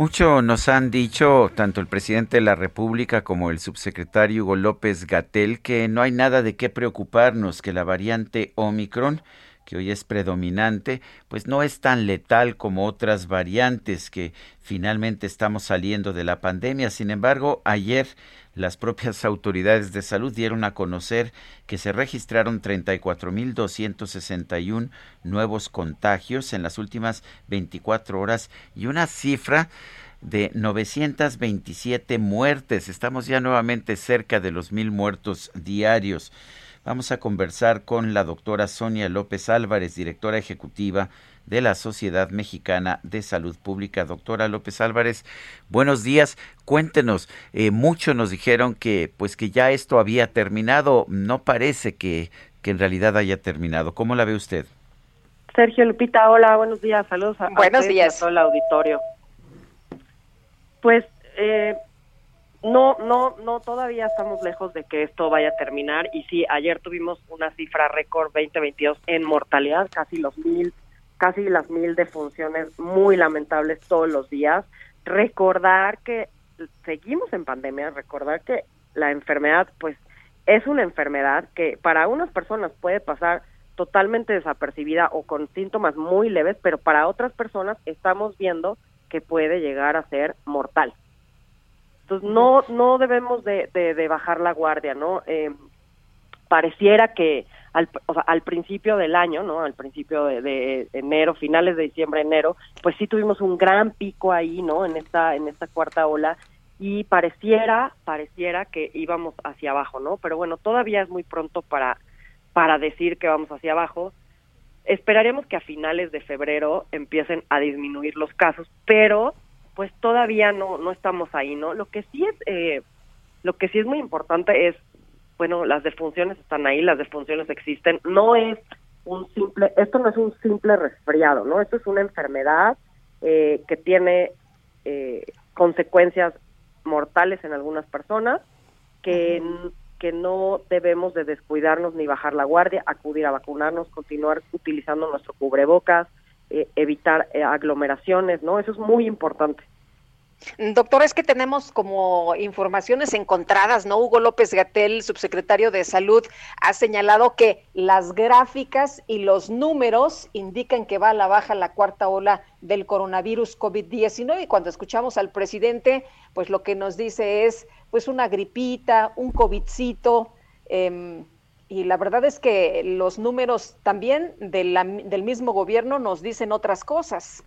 Mucho nos han dicho tanto el presidente de la República como el subsecretario Hugo López Gatel que no hay nada de qué preocuparnos, que la variante Omicron que hoy es predominante, pues no es tan letal como otras variantes que finalmente estamos saliendo de la pandemia. Sin embargo, ayer las propias autoridades de salud dieron a conocer que se registraron 34.261 nuevos contagios en las últimas 24 horas y una cifra de 927 muertes. Estamos ya nuevamente cerca de los mil muertos diarios. Vamos a conversar con la doctora Sonia López Álvarez, directora ejecutiva de la Sociedad Mexicana de Salud Pública. Doctora López Álvarez, buenos días. Cuéntenos, eh, muchos nos dijeron que pues que ya esto había terminado. No parece que, que en realidad haya terminado. ¿Cómo la ve usted? Sergio Lupita, hola, buenos días, saludos a, buenos días. a todo el auditorio. Pues eh, no, no, no, todavía estamos lejos de que esto vaya a terminar y sí, ayer tuvimos una cifra récord 2022 en mortalidad, casi los mil, casi las mil defunciones muy lamentables todos los días. Recordar que seguimos en pandemia, recordar que la enfermedad, pues, es una enfermedad que para unas personas puede pasar totalmente desapercibida o con síntomas muy leves, pero para otras personas estamos viendo que puede llegar a ser mortal. Entonces no no debemos de, de, bajar la guardia, ¿no? Eh, pareciera que al, o sea, al principio del año, ¿no? Al principio de, enero, finales de diciembre, enero, pues sí tuvimos un gran pico ahí, ¿no? En esta en esta cuarta ola y pareciera pareciera que íbamos hacia abajo, ¿no? Pero bueno, todavía es muy pronto para para decir que vamos hacia abajo. Esperaremos que a finales de febrero empiecen a disminuir los casos, pero pues todavía no no estamos ahí, ¿no? Lo que sí es eh, lo que sí es muy importante es bueno, las defunciones están ahí, las defunciones existen, no es un simple, esto no es un simple resfriado, ¿no? Esto es una enfermedad eh, que tiene eh, consecuencias mortales en algunas personas que, que no debemos de descuidarnos ni bajar la guardia, acudir a vacunarnos, continuar utilizando nuestro cubrebocas, eh, evitar eh, aglomeraciones, ¿no? Eso es muy importante. Doctor, es que tenemos como informaciones encontradas, ¿no? Hugo López Gatel, subsecretario de Salud, ha señalado que las gráficas y los números indican que va a la baja la cuarta ola del coronavirus COVID-19 y cuando escuchamos al presidente, pues lo que nos dice es pues una gripita, un COVIDcito, eh, y la verdad es que los números también del mismo gobierno nos dicen otras cosas.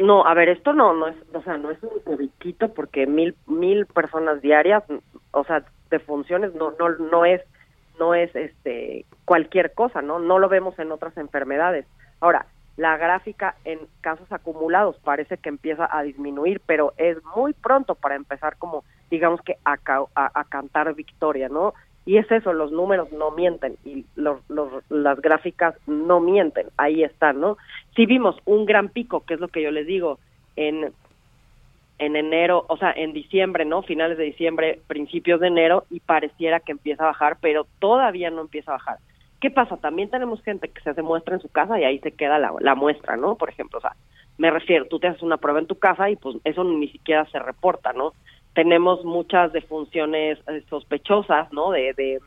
No, a ver, esto no, no es, o sea, no es un covidito porque mil, mil personas diarias, o sea, de funciones no, no, no es, no es este cualquier cosa, ¿no? No lo vemos en otras enfermedades. Ahora, la gráfica en casos acumulados parece que empieza a disminuir, pero es muy pronto para empezar como, digamos que a, a, a cantar victoria, ¿no? Y es eso, los números no mienten y los, las gráficas no mienten, ahí están, ¿no? Si vimos un gran pico, que es lo que yo les digo, en, en enero, o sea, en diciembre, ¿no? Finales de diciembre, principios de enero, y pareciera que empieza a bajar, pero todavía no empieza a bajar. ¿Qué pasa? También tenemos gente que se hace muestra en su casa y ahí se queda la, la muestra, ¿no? Por ejemplo, o sea, me refiero, tú te haces una prueba en tu casa y pues eso ni siquiera se reporta, ¿no? Tenemos muchas defunciones eh, sospechosas, ¿no? De, de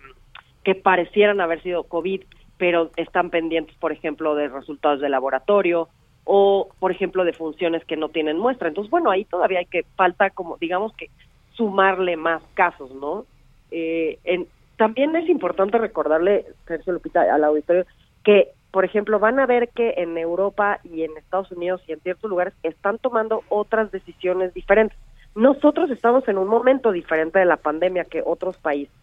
que parecieran haber sido COVID, pero están pendientes, por ejemplo, de resultados de laboratorio o, por ejemplo, de funciones que no tienen muestra. Entonces, bueno, ahí todavía hay que falta como, digamos que sumarle más casos, ¿no? Eh, también es importante recordarle, Sergio Lupita, al auditorio, que, por ejemplo, van a ver que en Europa y en Estados Unidos y en ciertos lugares están tomando otras decisiones diferentes nosotros estamos en un momento diferente de la pandemia que otros países.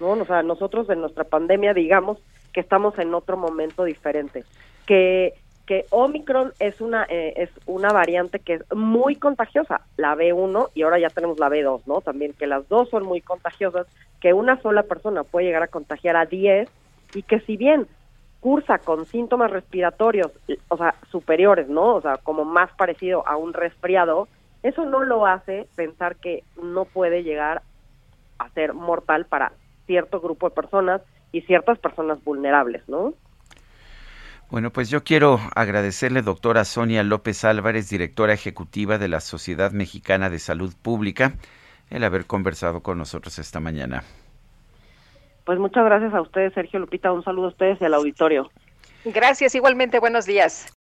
¿no? O sea, nosotros en nuestra pandemia digamos que estamos en otro momento diferente, que que Omicron es una eh, es una variante que es muy contagiosa, la B1 y ahora ya tenemos la B2, ¿no? También que las dos son muy contagiosas, que una sola persona puede llegar a contagiar a 10 y que si bien cursa con síntomas respiratorios, o sea, superiores, ¿no? O sea, como más parecido a un resfriado, eso no lo hace pensar que no puede llegar a ser mortal para cierto grupo de personas y ciertas personas vulnerables, ¿no? Bueno, pues yo quiero agradecerle, doctora Sonia López Álvarez, directora ejecutiva de la Sociedad Mexicana de Salud Pública, el haber conversado con nosotros esta mañana. Pues muchas gracias a ustedes, Sergio Lupita. Un saludo a ustedes y al auditorio. Gracias, igualmente. Buenos días.